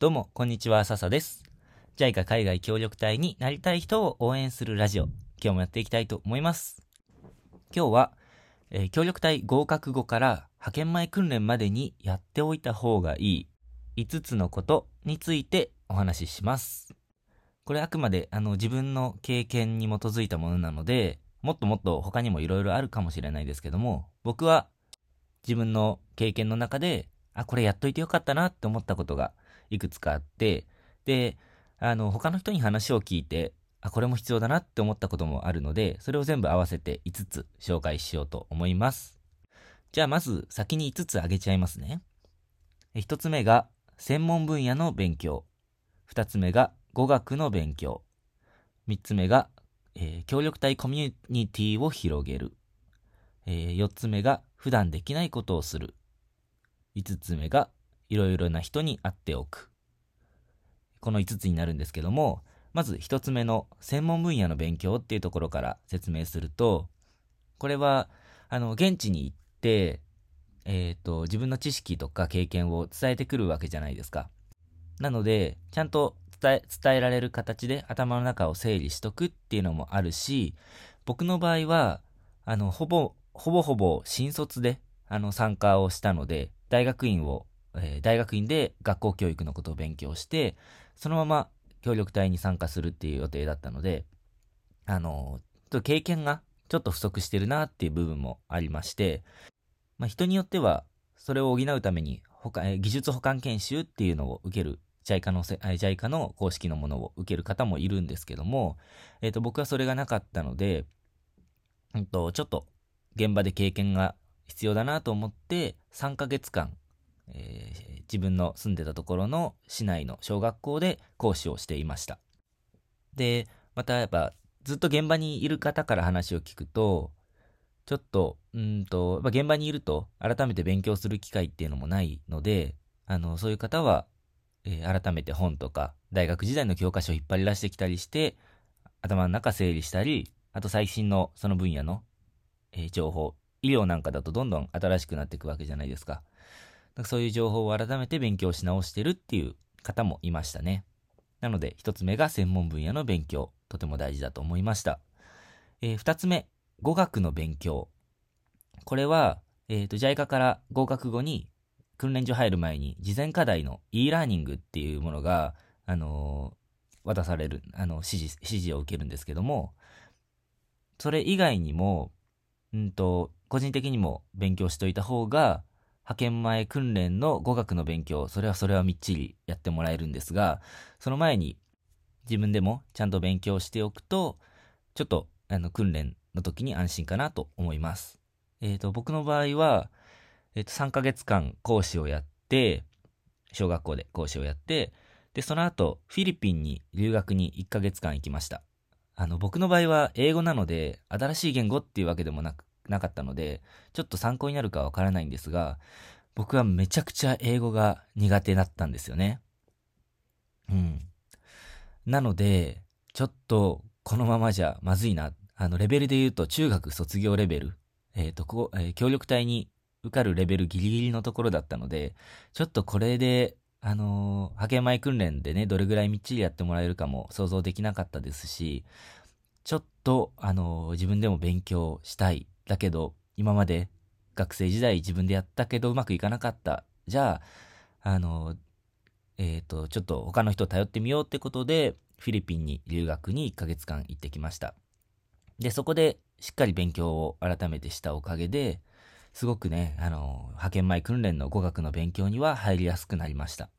どうも、こんにちは、笹です。JICA 海外協力隊になりたい人を応援するラジオ、今日もやっていきたいと思います。今日は、えー協力隊合格後から派遣前訓練までにやっておいた方がいい5つのことについてお話しします。これあくまであの自分の経験に基づいたものなので、もっともっと他にもいろいろあるかもしれないですけども、僕は自分の経験の中で、あ、これやっといてよかったなって思ったことがいくつかあって、で、あの、他の人に話を聞いて、あ、これも必要だなって思ったこともあるので、それを全部合わせて5つ紹介しようと思います。じゃあまず先に5つ挙げちゃいますね。1つ目が専門分野の勉強。2つ目が語学の勉強。3つ目が、えー協力隊コミュニティを広げる。え4つ目が普段できないことをする。5つ目がいろいろな人に会っておく。この5つになるんですけども、まず1つ目の専門分野の勉強っていうところから説明すると、これは、あの、現地に行って、えっ、と、自分の知識とか経験を伝えてくるわけじゃないですか。なので、ちゃんと伝え、伝えられる形で頭の中を整理しとくっていうのもあるし、僕の場合は、あの、ほぼ、ほぼほぼ新卒で、あの、参加をしたので、大学院を、えー大学院で学校教育のことを勉強して、そのまま協力隊に参加するっていう予定だったので、あの、ちょっと経験がちょっと不足してるなっていう部分もありまして、まあ、人によっては、それを補うために、ほかえー技術補完研修っていうのを受ける、JICA の、JICA の公式のものを受ける方もいるんですけども、えっ、と、僕はそれがなかったので、うんと、ちょっと現場で経験が必要だなと思って、3ヶ月間、えー自分の住んでたところの市内の小学校で講師をしていました。で、またやっぱずっと現場にいる方から話を聞くと、ちょっと、うんと、やっぱ現場にいると改めて勉強する機会っていうのもないので、あの、そういう方は、えー改めて本とか大学時代の教科書を引っ張り出してきたりして、頭の中整理したり、あと最新のその分野の、えー情報、医療なんかだとどんどん新しくなっていくわけじゃないですか。そういう情報を改めて勉強し直してるっていう方もいましたね。なので、一つ目が専門分野の勉強。とても大事だと思いました。えー二つ目、語学の勉強。これは、えっ、と、JICA から合格後に訓練所入る前に事前課題の e ラーニングっていうものが、あのー渡される、あの、指示、指示を受けるんですけども、それ以外にも、うんと、個人的にも勉強しといた方が、派遣前訓練の語学の勉強、それはそれはみっちりやってもらえるんですが、その前に自分でもちゃんと勉強しておくと、ちょっとあの訓練の時に安心かなと思います。えっ、と、僕の場合は、えっ、と、3ヶ月間講師をやって、小学校で講師をやって、で、その後、フィリピンに留学に1ヶ月間行きました。あの、僕の場合は英語なので、新しい言語っていうわけでもなく、なかったので、ちょっと参考になるかわからないんですが、僕はめちゃくちゃ英語が苦手だったんですよね。うん。なので、ちょっとこのままじゃまずいな。あの、レベルで言うと中学卒業レベル。えっ、と、こう、えー協力隊に受かるレベルギリギリのところだったので、ちょっとこれで、あのー派遣前訓練でね、どれぐらいみっちりやってもらえるかも想像できなかったですし、ちょっと、あのー自分でも勉強したい。だけど、今まで学生時代自分でやったけどうまくいかなかった。じゃあ、あのえっ、と、ちょっと他の人を頼ってみようってことで、フィリピンに留学に1ヶ月間行ってきました。で、そこでしっかり勉強を改めてしたおかげで、すごくね、あの、派遣前訓練の語学の勉強には入りやすくなりました。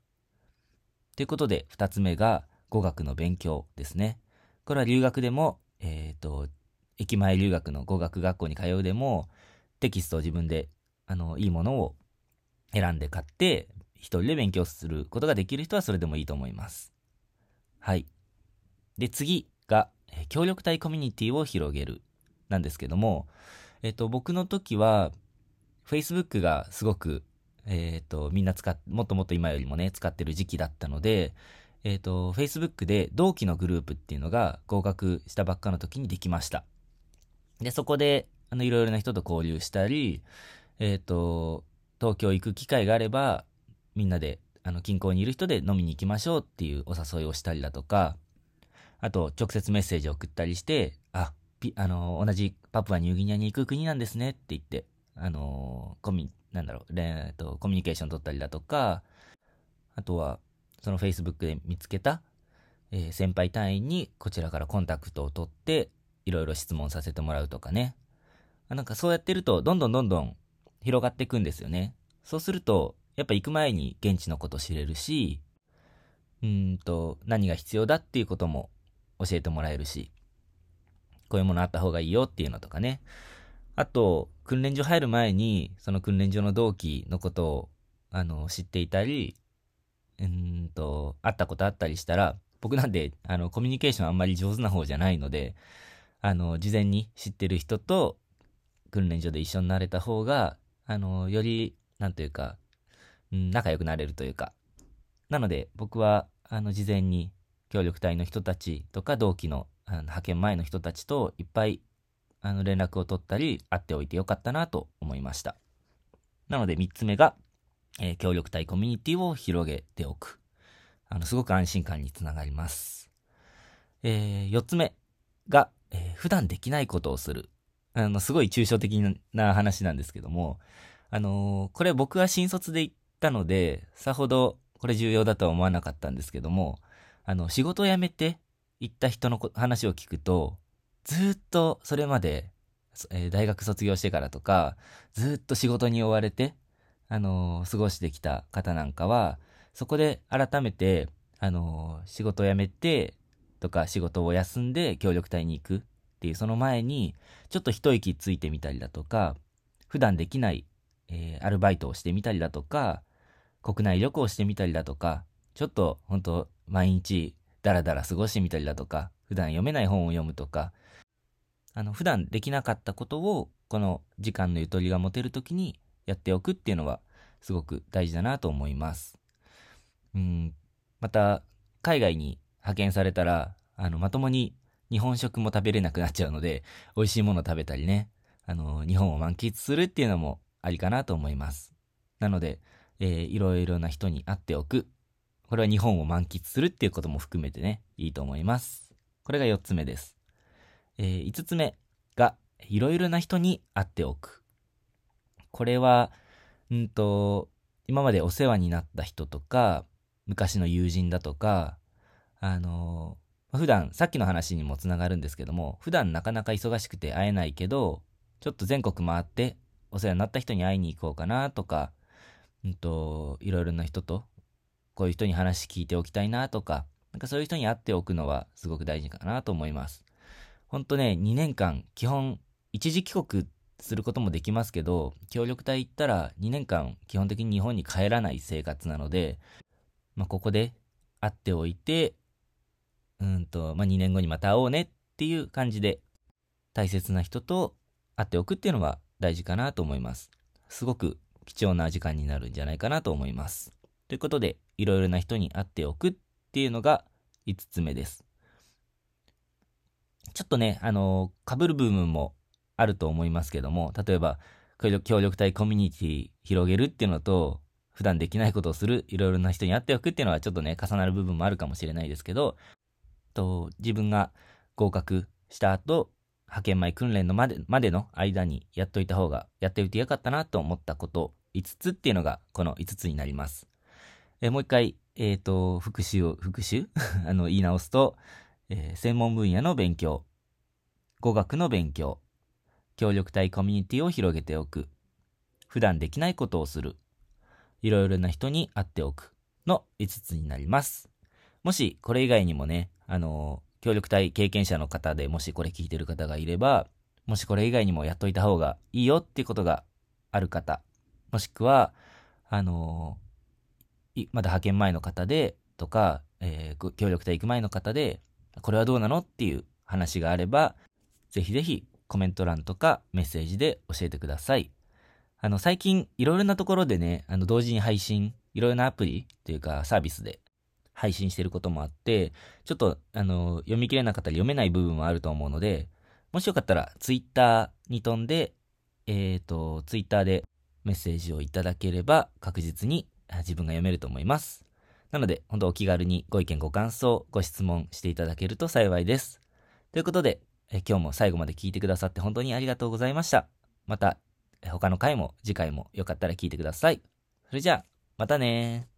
ということで、二つ目が語学の勉強ですね。これは留学でも、えっ、と、駅前留学の語学学校に通うでも、テキストを自分で、あの、いいものを選んで買って、一人で勉強することができる人はそれでもいいと思います。はい。で、次が、協力隊コミュニティを広げる。なんですけども、えっ、と、僕の時は、Facebook がすごく、えっ、と、みんな使っ、もっともっと今よりもね、使ってる時期だったので、えっ、と、Facebook で同期のグループっていうのが合格したばっかの時にできました。で、そこで、あの、いろいろな人と交流したり、えっ、と、東京行く機会があれば、みんなであの、近郊にいる人で飲みに行きましょうっていうお誘いをしたりだとか、あと、直接メッセージを送ったりして、あ、ピ、あの、同じパプアニューギニアに行く国なんですねって言って、あの、コミ、なんだろう、えっと、コミュニケーション取ったりだとか、あとは、その Facebook で見つけた、えー、先輩隊員にこちらからコンタクトを取って、いろいろ質問させてもらうとかね。なんかそうやってると、どんどんどんどん広がっていくんですよね。そうすると、やっぱ行く前に現地のこと知れるし、うんと、何が必要だっていうことも教えてもらえるし、こういうものあった方がいいよっていうのとかね。あと、訓練所入る前に、その訓練所の同期のことを、あの、知っていたり、うんと、会ったことあったりしたら、僕なんで、あの、コミュニケーションあんまり上手な方じゃないので、あの、事前に知ってる人と訓練所で一緒になれた方が、あの、より、なんというか、うん、仲良くなれるというか。なので、僕は、あの、事前に協力隊の人たちとか同期のあの派遣前の人たちといっぱいあの連絡を取ったり会っておいてよかったなと思いました。なので3つ目が、えー、協力隊コミュニティを広げておく。あの、すごく安心感につながります。えー、4つ目が、えー、普段できないことをする。あの、すごい抽象的な話なんですけども、あのー、これ僕は新卒で行ったので、さほどこれ重要だとは思わなかったんですけども、あの、仕事を辞めて行った人の話を聞くと、ずっとそれまで、えー、大学卒業してからとか、ずっと仕事に追われて、あのー、過ごしてきた方なんかは、そこで改めて、あのー、仕事を辞めて、とか仕事を休んで協力隊に行くっていうその前に、ちょっと一息ついてみたりだとか、普段できない、えー、アルバイトをしてみたりだとか、国内旅行してみたりだとか、ちょっと本当毎日ダラダラ過ごしてみたりだとか、普段読めない本を読むとか、あの、普段できなかったことを、この時間のゆとりが持てるときにやっておくっていうのは、すごく大事だなと思います。うん、また、海外に派遣されたら、あの、まともに日本食も食べれなくなっちゃうので、美味しいもの食べたりね、あの、日本を満喫するっていうのもありかなと思います。なので、えー、いろいろな人に会っておく。これは日本を満喫するっていうことも含めてね、いいと思います。これが4つ目です。えー、5つ目が、いろいろな人に会っておく。これは、うんと、今までお世話になった人とか、昔の友人だとか、あのー、普段、さっきの話にもつながるんですけども、普段なかなか忙しくて会えないけど、ちょっと全国回ってお世話になった人に会いに行こうかなとか、うんと、いろいろな人とこういう人に話聞いておきたいなとか、なんかそういう人に会っておくのはすごく大事かなと思います。ほんとね、2年間、基本、一時帰国することもできますけど、協力隊行ったら2年間基本的に日本に帰らない生活なので、まあ、ここで会っておいて、うんと、まあ、2年後にまた会おうねっていう感じで、大切な人と会っておくっていうのは大事かなと思います。すごく貴重な時間になるんじゃないかなと思います。ということで、いろいろな人に会っておくっていうのが5つ目です。ちょっとね、あのー、被る部分もあると思いますけども、例えば、協力隊コミュニティ広げるっていうのと、普段できないことをする、いろいろな人に会っておくっていうのはちょっとね、重なる部分もあるかもしれないですけど、と自分が合格した後、派遣前訓練のまでまでの間にやっといた方が、やっておいてよかったなと思ったこと5つっていうのがこの5つになります。えもう一回、え、ー、と、復習を、復習あの、言い直すと、えー、専門分野の勉強、語学の勉強、協力隊コミュニティを広げておく、普段できないことをする、いろいろな人に会っておくの5つになります。もし、これ以外にもね、あの、協力隊経験者の方でもしこれ聞いてる方がいれば、もしこれ以外にもやっといた方がいいよっていうことがある方、もしくは、あのまだ派遣前の方で、とか、えー、協力隊行く前の方で、これはどうなのっていう話があれば、ぜひぜひコメント欄とかメッセージで教えてください。あの、最近いろいろなところでね、あの、同時に配信、いろいろなアプリというかサービスで配信してることもあって、ちょっと、あの、読み切れなかったり読めない部分もあると思うので、もしよかったら、ツイッターに飛んで、えっ、ー、と、ツイッターでメッセージをいただければ確実に自分が読めると思います。なので、本当お気軽にご意見、ご感想、ご質問していただけると幸いです。ということで、え今日も最後まで聞いてくださって本当にありがとうございました。また、他の回も次回もよかったら聞いてください。それじゃあ、またね